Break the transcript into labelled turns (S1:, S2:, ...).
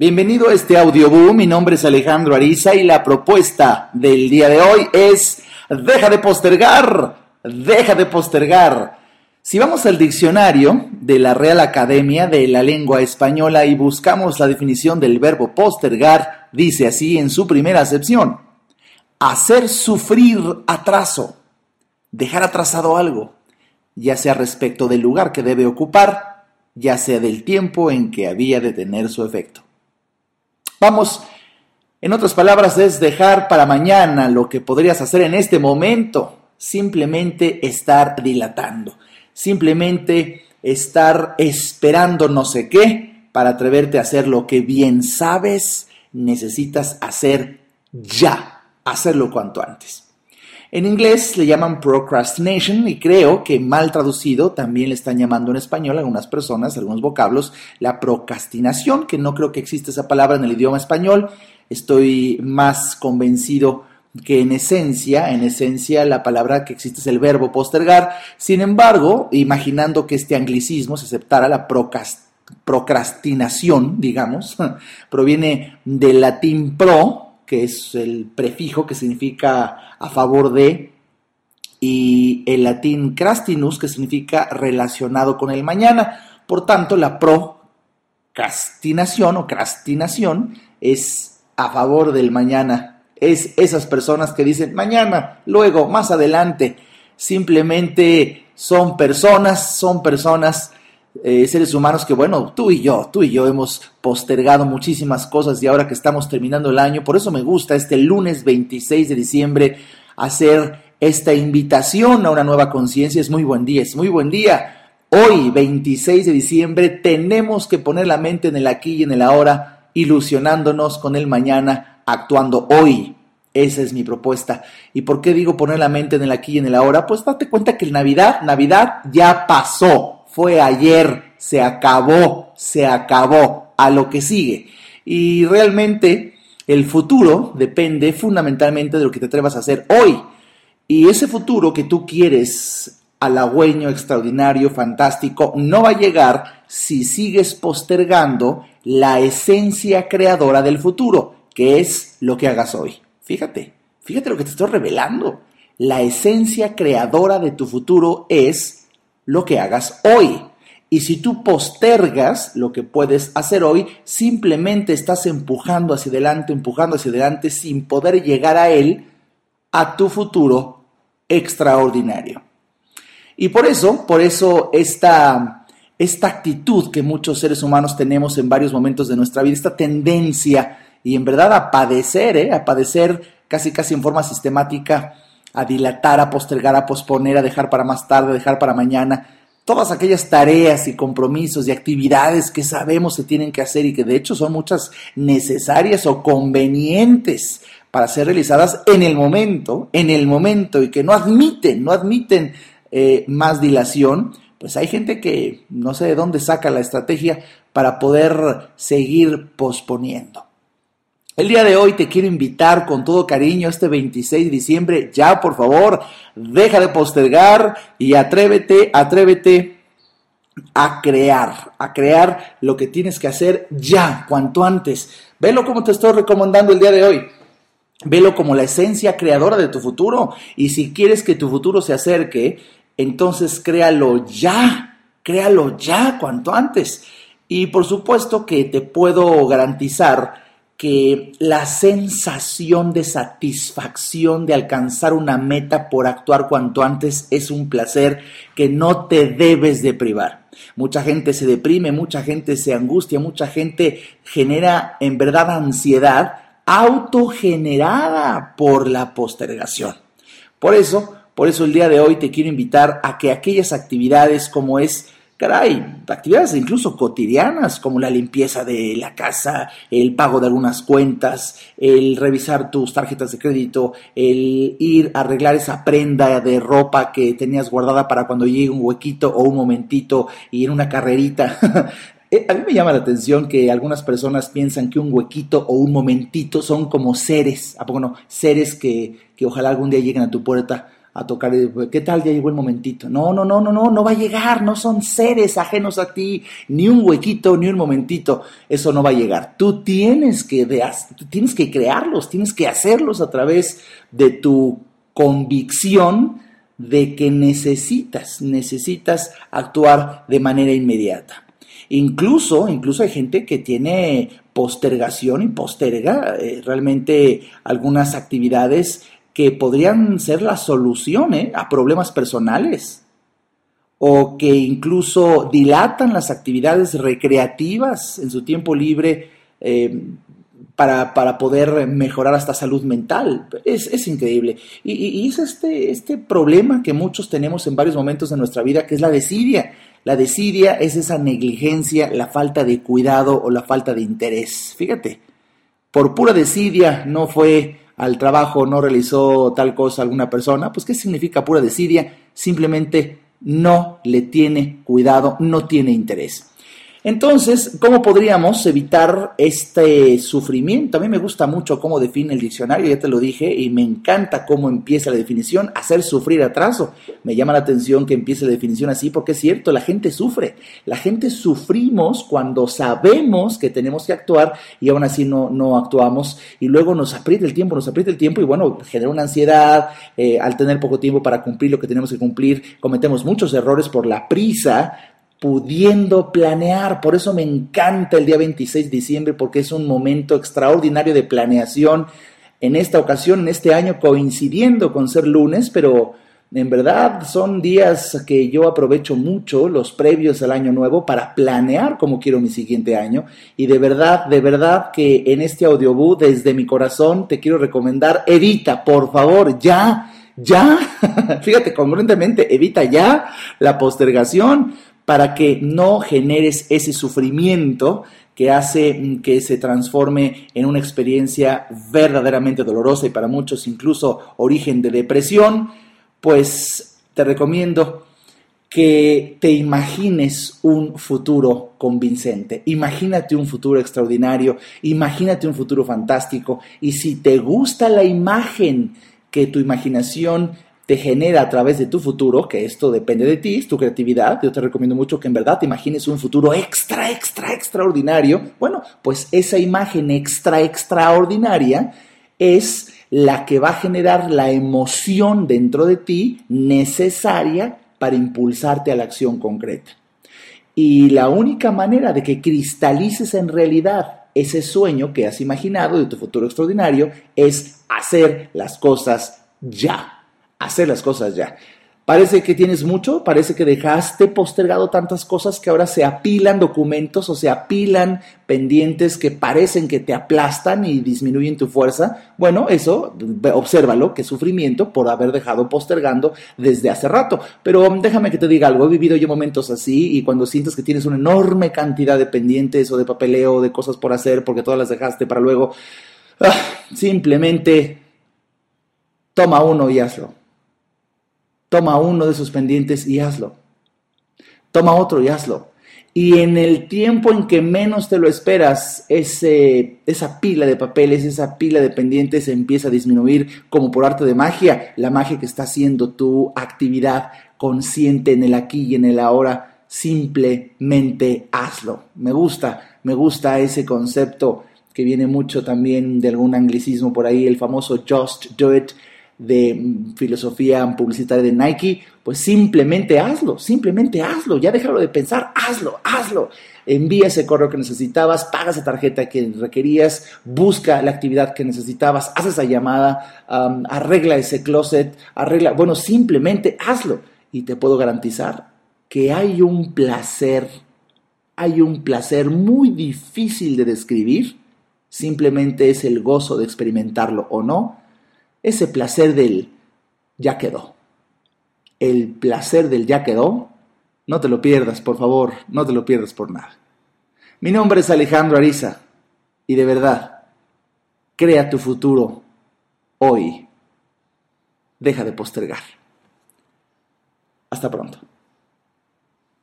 S1: Bienvenido a este audioboom, mi nombre es Alejandro Ariza y la propuesta del día de hoy es deja de postergar, deja de postergar. Si vamos al diccionario de la Real Academia de la Lengua Española y buscamos la definición del verbo postergar, dice así en su primera acepción, hacer sufrir atraso, dejar atrasado algo, ya sea respecto del lugar que debe ocupar, ya sea del tiempo en que había de tener su efecto. Vamos, en otras palabras, es dejar para mañana lo que podrías hacer en este momento. Simplemente estar dilatando. Simplemente estar esperando no sé qué para atreverte a hacer lo que bien sabes necesitas hacer ya. Hacerlo cuanto antes. En inglés le llaman procrastination y creo que mal traducido también le están llamando en español a algunas personas, algunos vocablos, la procrastinación, que no creo que exista esa palabra en el idioma español. Estoy más convencido que en esencia, en esencia la palabra que existe es el verbo postergar. Sin embargo, imaginando que este anglicismo se aceptara la procrastinación, digamos, proviene del latín pro, que es el prefijo que significa a favor de, y el latín crastinus, que significa relacionado con el mañana. Por tanto, la procrastinación o crastinación es a favor del mañana. Es esas personas que dicen mañana, luego, más adelante. Simplemente son personas, son personas eh, seres humanos que, bueno, tú y yo, tú y yo hemos postergado muchísimas cosas y ahora que estamos terminando el año, por eso me gusta este lunes 26 de diciembre hacer esta invitación a una nueva conciencia. Es muy buen día, es muy buen día. Hoy, 26 de diciembre, tenemos que poner la mente en el aquí y en el ahora, ilusionándonos con el mañana, actuando hoy. Esa es mi propuesta. ¿Y por qué digo poner la mente en el aquí y en el ahora? Pues date cuenta que Navidad, Navidad ya pasó fue ayer, se acabó, se acabó, a lo que sigue. Y realmente el futuro depende fundamentalmente de lo que te atrevas a hacer hoy. Y ese futuro que tú quieres, halagüeño, extraordinario, fantástico, no va a llegar si sigues postergando la esencia creadora del futuro, que es lo que hagas hoy. Fíjate, fíjate lo que te estoy revelando. La esencia creadora de tu futuro es lo que hagas hoy. Y si tú postergas lo que puedes hacer hoy, simplemente estás empujando hacia adelante, empujando hacia adelante sin poder llegar a él, a tu futuro extraordinario. Y por eso, por eso esta, esta actitud que muchos seres humanos tenemos en varios momentos de nuestra vida, esta tendencia y en verdad a padecer, ¿eh? a padecer casi casi en forma sistemática a dilatar, a postergar, a posponer, a dejar para más tarde, a dejar para mañana. Todas aquellas tareas y compromisos y actividades que sabemos se tienen que hacer y que de hecho son muchas necesarias o convenientes para ser realizadas en el momento, en el momento y que no admiten, no admiten eh, más dilación, pues hay gente que no sé de dónde saca la estrategia para poder seguir posponiendo. El día de hoy te quiero invitar con todo cariño este 26 de diciembre, ya por favor, deja de postergar y atrévete, atrévete a crear, a crear lo que tienes que hacer ya, cuanto antes. Velo como te estoy recomendando el día de hoy. Velo como la esencia creadora de tu futuro. Y si quieres que tu futuro se acerque, entonces créalo ya, créalo ya, cuanto antes. Y por supuesto que te puedo garantizar que la sensación de satisfacción de alcanzar una meta por actuar cuanto antes es un placer que no te debes de privar. Mucha gente se deprime, mucha gente se angustia, mucha gente genera en verdad ansiedad autogenerada por la postergación. Por eso, por eso el día de hoy te quiero invitar a que aquellas actividades como es caray, actividades incluso cotidianas como la limpieza de la casa, el pago de algunas cuentas, el revisar tus tarjetas de crédito, el ir a arreglar esa prenda de ropa que tenías guardada para cuando llegue un huequito o un momentito y en una carrerita. Eh, a mí me llama la atención que algunas personas piensan que un huequito o un momentito son como seres, ¿a no? Seres que, que ojalá algún día lleguen a tu puerta a tocar, ¿qué tal? Ya llegó el momentito. No, no, no, no, no, no va a llegar, no son seres ajenos a ti, ni un huequito, ni un momentito, eso no va a llegar. Tú tienes que, tienes que crearlos, tienes que hacerlos a través de tu convicción de que necesitas, necesitas actuar de manera inmediata. Incluso, incluso hay gente que tiene postergación y posterga eh, realmente algunas actividades que podrían ser la solución a problemas personales o que incluso dilatan las actividades recreativas en su tiempo libre eh, para, poder mejorar hasta salud mental. Es, increíble. Y, es este, este problema que muchos tenemos en varios momentos de nuestra vida, que es la desidia. La desidia es esa negligencia, la falta de cuidado o la falta de interés. Fíjate, por pura desidia no fue al trabajo no realizó tal cosa alguna persona, pues ¿qué significa pura desidia? Simplemente no le tiene cuidado, no tiene interés. Entonces, ¿cómo podríamos evitar este sufrimiento? A mí me gusta mucho cómo define el diccionario, ya te lo dije, y me encanta cómo empieza la definición, hacer sufrir atraso. Me llama la atención que empiece la definición así, porque es cierto, la gente sufre. La gente sufrimos cuando sabemos que tenemos que actuar y aún así no, actuamos, y luego nos aprieta el tiempo, nos aprieta el tiempo, y bueno, genera una ansiedad, eh, al tener poco tiempo para cumplir lo que tenemos que cumplir, cometemos muchos errores por la prisa, pudiendo planear. Por eso me encanta el día 26 de diciembre, porque es un momento extraordinario de planeación. En esta ocasión, en este año, coincidiendo con ser lunes, pero en verdad son días que yo aprovecho mucho, los previos al año nuevo, para planear cómo quiero mi siguiente año. Y de verdad, de verdad que en este audiobook, desde mi corazón, te quiero recomendar, evita, por favor, ya, ya, fíjate, congruentemente, evita ya la postergación para que no generes ese sufrimiento que hace que se transforme en una experiencia verdaderamente dolorosa y para muchos incluso origen de depresión, pues te recomiendo que te imagines un futuro convincente. Imagínate un futuro extraordinario, imagínate un futuro fantástico y si te gusta la imagen que tu imaginación te genera a través de tu futuro, que esto depende de ti, es tu creatividad, yo te recomiendo mucho que en verdad te imagines un futuro extra, extra, extraordinario. Bueno, pues esa imagen extra, extraordinaria es la que va a generar la emoción dentro de ti necesaria para impulsarte a la acción concreta. Y la única manera de que cristalices en realidad ese sueño que has imaginado de tu futuro extraordinario es hacer las cosas ya hacer las cosas ya. Parece que tienes mucho, parece que dejaste postergado tantas cosas que ahora se apilan documentos o se apilan pendientes que parecen que te aplastan y disminuyen tu fuerza. Bueno, eso, obsérvalo, que sufrimiento por haber dejado postergando desde hace rato. Pero déjame que te diga algo, he vivido yo momentos así y cuando sientes que tienes una enorme cantidad de pendientes o de papeleo o de cosas por hacer porque todas las dejaste para luego, ah, simplemente toma uno y hazlo Toma uno de esos pendientes y hazlo. Toma otro y hazlo. Y en el tiempo en que menos te lo esperas, ese, esa pila de papeles, esa pila de pendientes empieza a disminuir como por arte de magia, la magia que está haciendo tu actividad consciente en el aquí y en el ahora. Simplemente hazlo. Me gusta, me gusta ese concepto que viene mucho también de algún anglicismo por ahí, el famoso just do it de filosofía publicitaria de Nike, pues simplemente hazlo, simplemente hazlo, ya déjalo de pensar, hazlo, hazlo. Envía ese correo que necesitabas, paga esa tarjeta que requerías, busca la actividad que necesitabas, haz esa llamada, arregla ese closet, arregla, bueno, simplemente hazlo. Y te puedo garantizar que hay un placer, hay un placer muy difícil de describir, simplemente es el gozo de experimentarlo o no, ese placer del ya quedó. El placer del ya quedó, no te lo pierdas, por favor, no te lo pierdas por nada. Mi nombre es Alejandro Ariza y de verdad, crea tu futuro hoy. Deja de postergar. Hasta pronto.